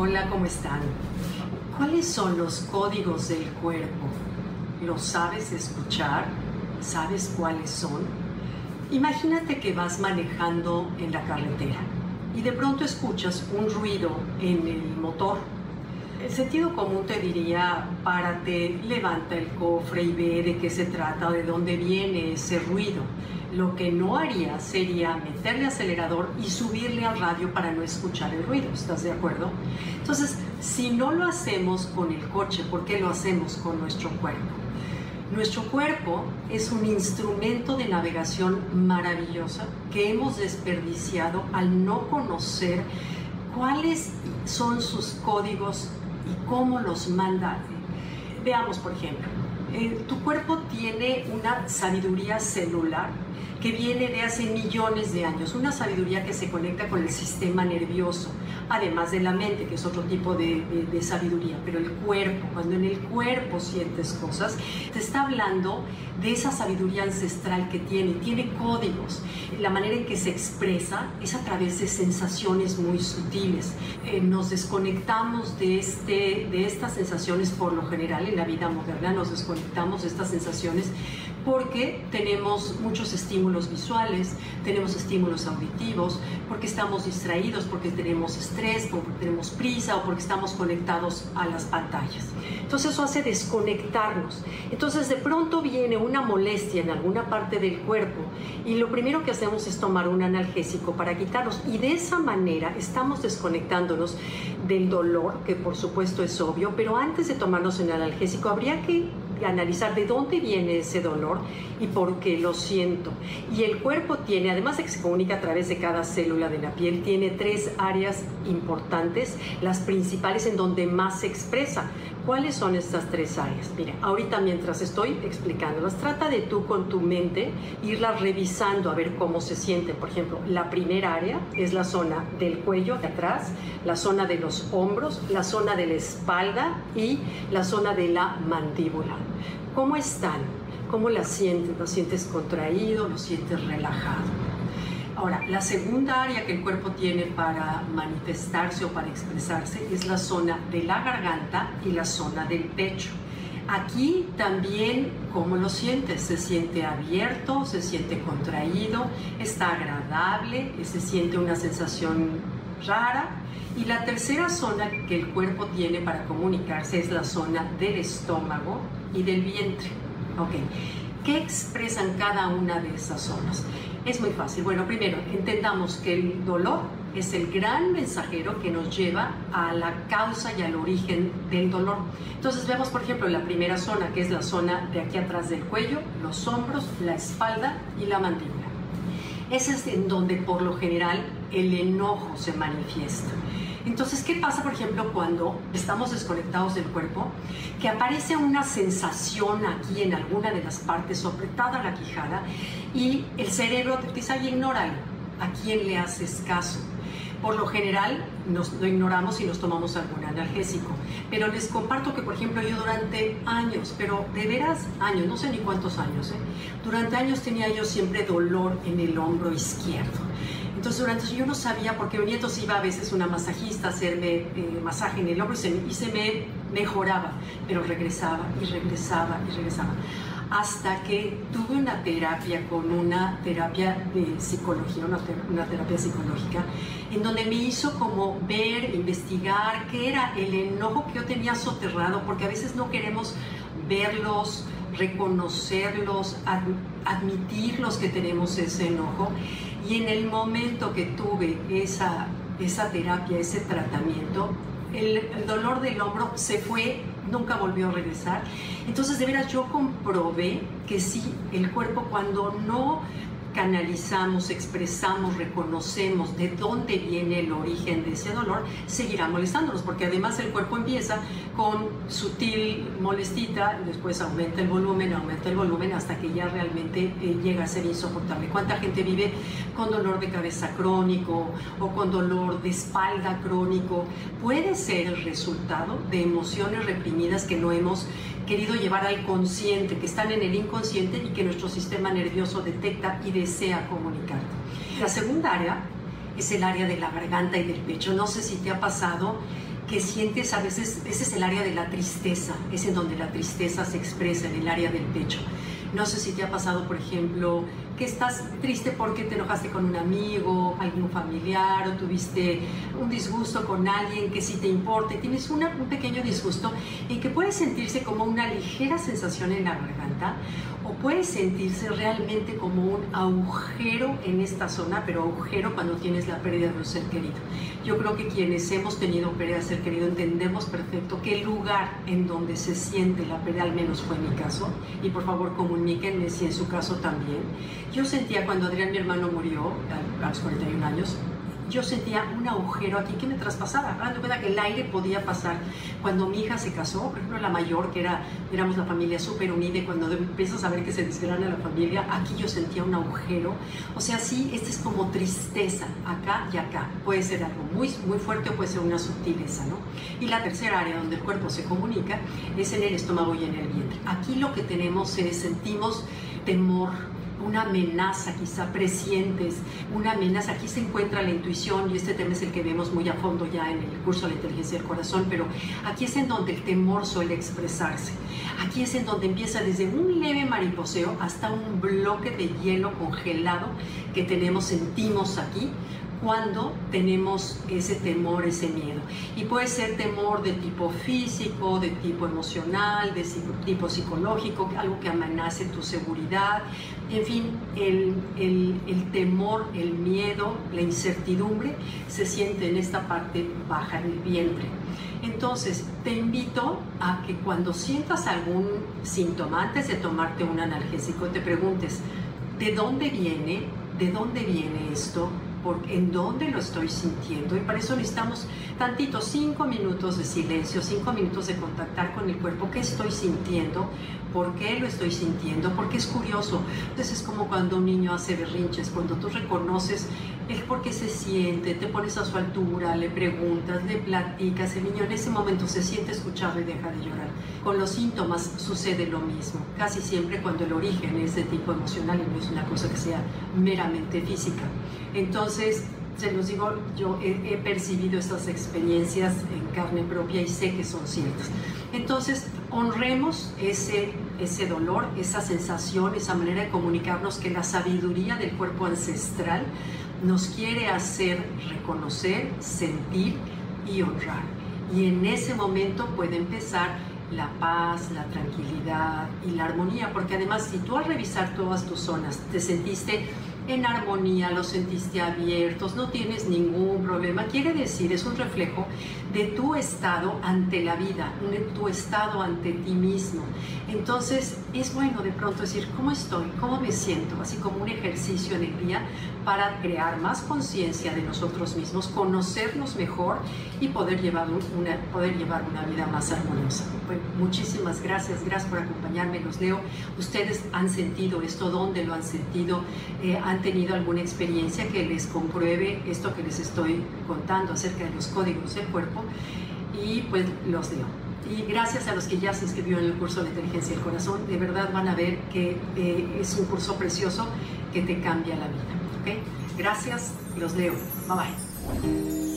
Hola, ¿cómo están? ¿Cuáles son los códigos del cuerpo? ¿Los sabes escuchar? ¿Sabes cuáles son? Imagínate que vas manejando en la carretera y de pronto escuchas un ruido en el motor. El sentido común te diría, párate, levanta el cofre y ve de qué se trata de dónde viene ese ruido. Lo que no haría sería meterle acelerador y subirle al radio para no escuchar el ruido. ¿Estás de acuerdo? Entonces, si no lo hacemos con el coche, ¿por qué lo hacemos con nuestro cuerpo? Nuestro cuerpo es un instrumento de navegación maravillosa que hemos desperdiciado al no conocer cuáles son sus códigos y cómo los manda. Veamos, por ejemplo, eh, tu cuerpo tiene una sabiduría celular que viene de hace millones de años, una sabiduría que se conecta con el sistema nervioso, además de la mente, que es otro tipo de, sabiduría, pero el cuerpo, cuando en el cuerpo sientes cosas, te está hablando de esa sabiduría ancestral que tiene, tiene códigos. La manera en que se expresa es a través de sensaciones muy sutiles. Eh, nos desconectamos de, este, de estas sensaciones por lo general en la vida moderna, nos desconectamos de estas sensaciones porque tenemos muchos estímulos visuales, tenemos estímulos auditivos, porque estamos distraídos, porque tenemos estrés, porque tenemos prisa o porque estamos conectados a las pantallas. Entonces eso hace desconectarnos. Entonces de pronto viene una molestia en alguna parte del cuerpo y lo primero que hacemos es tomar un analgésico para quitarnos y de esa manera estamos desconectándonos del dolor, que por supuesto es obvio, pero antes de tomarnos el analgésico habría que analizar de dónde viene ese dolor y por qué lo siento. Y el cuerpo tiene, además de que se comunica a través de cada célula de la piel, tiene tres áreas importantes, las principales en donde más se expresa. ¿Cuáles son estas tres áreas? Mira, ahorita mientras estoy explicándolas, trata de tú con tu mente irlas revisando a ver cómo se siente. Por ejemplo, la primera área es la zona del cuello de atrás, la zona de los hombros, la zona de la espalda y la zona de la mandíbula. ¿Cómo están? ¿Cómo la sientes? ¿Lo sientes contraído? ¿Lo sientes relajado? Ahora, la segunda área que el cuerpo tiene para manifestarse o para expresarse es la zona de la garganta y la zona del pecho. Aquí también, ¿cómo lo sientes? Se siente abierto, se siente contraído, está agradable, se siente una sensación rara. Y la tercera zona que el cuerpo tiene para comunicarse es la zona del estómago y del vientre. Ok, ¿qué expresan cada una de esas zonas? Es muy fácil. Bueno, primero, entendamos que el dolor es el gran mensajero que nos lleva a la causa y al origen del dolor. Entonces vemos, por ejemplo, la primera zona, que es la zona de aquí atrás del cuello, los hombros, la espalda y la mandíbula. Ese es en donde por lo general el enojo se manifiesta. Entonces, ¿qué pasa, por ejemplo, cuando estamos desconectados del cuerpo? Que aparece una sensación aquí en alguna de las partes, apretada la quijada, y el cerebro te dice, ay. ¿A quién le haces caso? Por lo general nos, lo ignoramos y nos tomamos algún analgésico. Pero les comparto que, por ejemplo, yo durante años, pero de veras años, no sé ni cuántos años, ¿eh? durante años tenía yo siempre dolor en el hombro izquierdo. Entonces durante yo no sabía porque mi nieto se iba a veces una masajista a hacerme eh, masaje en el hombro y se, me mejoraba, pero regresaba y regresaba y regresaba hasta que tuve una terapia con una terapia de psicología, una, terapia psicológica, en donde me hizo como ver, investigar qué era el enojo que yo tenía soterrado, porque a veces no queremos verlos, reconocerlos, admitirlos que tenemos ese enojo. Y en el momento que tuve esa, esa terapia, ese tratamiento, el, dolor del hombro se fue, nunca volvió a regresar. Entonces, de veras, yo comprobé que sí, el cuerpo cuando no canalizamos, expresamos, reconocemos de dónde viene el origen de ese dolor, seguirá molestándonos, porque además el cuerpo empieza con sutil molestita, después aumenta el volumen, aumenta el volumen hasta que ya realmente eh, llega a ser insoportable. ¿Cuánta gente vive con dolor de cabeza crónico o con dolor de espalda crónico? Puede ser el resultado de emociones reprimidas que no hemos querido llevar al consciente, que están en el inconsciente y que nuestro sistema nervioso detecta y desea comunicar. La segunda área es el área de la garganta y del pecho. No sé si te ha pasado que sientes a veces, ese es el área de la tristeza, es en donde la tristeza se expresa, en el área del pecho. No sé si te ha pasado, por ejemplo, que estás triste porque te enojaste con un amigo, algún familiar o tuviste un disgusto con alguien que sí te importa tienes un pequeño disgusto y que puede sentirse como una ligera sensación en la garganta o puede sentirse realmente como un agujero en esta zona, pero agujero cuando tienes la pérdida de un ser querido. Yo creo que quienes hemos tenido pérdida de ser querido entendemos perfecto qué lugar en donde se siente la pérdida, al menos fue mi caso, y por favor comuníquenme si en su caso también. Yo sentía cuando Adrián, mi hermano, murió a los 41 años, yo sentía un agujero aquí que me traspasaba, dando cuenta que el aire podía pasar. Cuando mi hija se casó, por ejemplo, la mayor, que era, éramos la familia súper unida, y cuando empiezas a ver que se desgrana la familia, aquí yo sentía un agujero. O sea, sí, esta es como tristeza, acá y acá. Puede ser algo muy, muy fuerte o puede ser una sutileza, ¿no? Y la tercera área donde el cuerpo se comunica es en el estómago y en el vientre. Aquí lo que tenemos es, sentimos temor, una amenaza quizá presientes, una amenaza. Aquí se encuentra la intuición y este tema es el que vemos muy a fondo ya en el curso de la inteligencia del corazón, pero aquí es en donde el temor suele expresarse. Aquí es en donde empieza desde un leve mariposeo hasta un bloque de hielo congelado que tenemos, sentimos aquí cuando tenemos ese temor, ese miedo. Y puede ser temor de tipo físico, de tipo emocional, de tipo psicológico, algo que amenace tu seguridad. En fin, el, el, temor, el miedo, la incertidumbre se siente en esta parte baja del vientre. Entonces, te invito a que cuando sientas algún síntoma, antes de tomarte un analgésico, te preguntes, ¿de dónde viene? ¿De dónde viene esto? En dónde lo estoy sintiendo. Y para eso necesitamos tantito, cinco minutos de silencio, cinco minutos de contactar con el cuerpo, qué estoy sintiendo, por qué lo estoy sintiendo, porque es curioso. Entonces es como cuando un niño hace berrinches, cuando tú reconoces el por qué se siente, te pones a su altura, le preguntas, le platicas, el niño en ese momento se siente escuchado y deja de llorar. Con los síntomas sucede lo mismo, casi siempre cuando el origen es de tipo emocional y no es una cosa que sea meramente física. Entonces, se los digo, yo he, percibido estas experiencias en carne propia y sé que son ciertas. Entonces, honremos ese, ese dolor, esa sensación, esa manera de comunicarnos que la sabiduría del cuerpo ancestral nos quiere hacer reconocer, sentir y honrar. Y en ese momento puede empezar la paz, la tranquilidad y la armonía, porque además si tú al revisar todas tus zonas te sentiste en armonía, los sentiste abiertos, no tienes ningún problema. Quiere decir, es un reflejo de tu estado ante la vida, de tu estado ante ti mismo. Entonces, es bueno de pronto decir, ¿cómo estoy? ¿Cómo me siento? Así como un ejercicio en el día para crear más conciencia de nosotros mismos, conocernos mejor y poder llevar una, poder llevar una vida más armoniosa. Muchísimas gracias, gracias por acompañarme, los leo. Ustedes han sentido esto, ¿dónde lo han sentido? Eh, ¿Han tenido alguna experiencia que les compruebe esto que les estoy contando acerca de los códigos del cuerpo? Y pues los leo. Y gracias a los que ya se inscribieron en el curso de inteligencia del corazón, de verdad van a ver que eh, es un curso precioso que te cambia la vida. ¿okay? Gracias, los leo. Bye bye.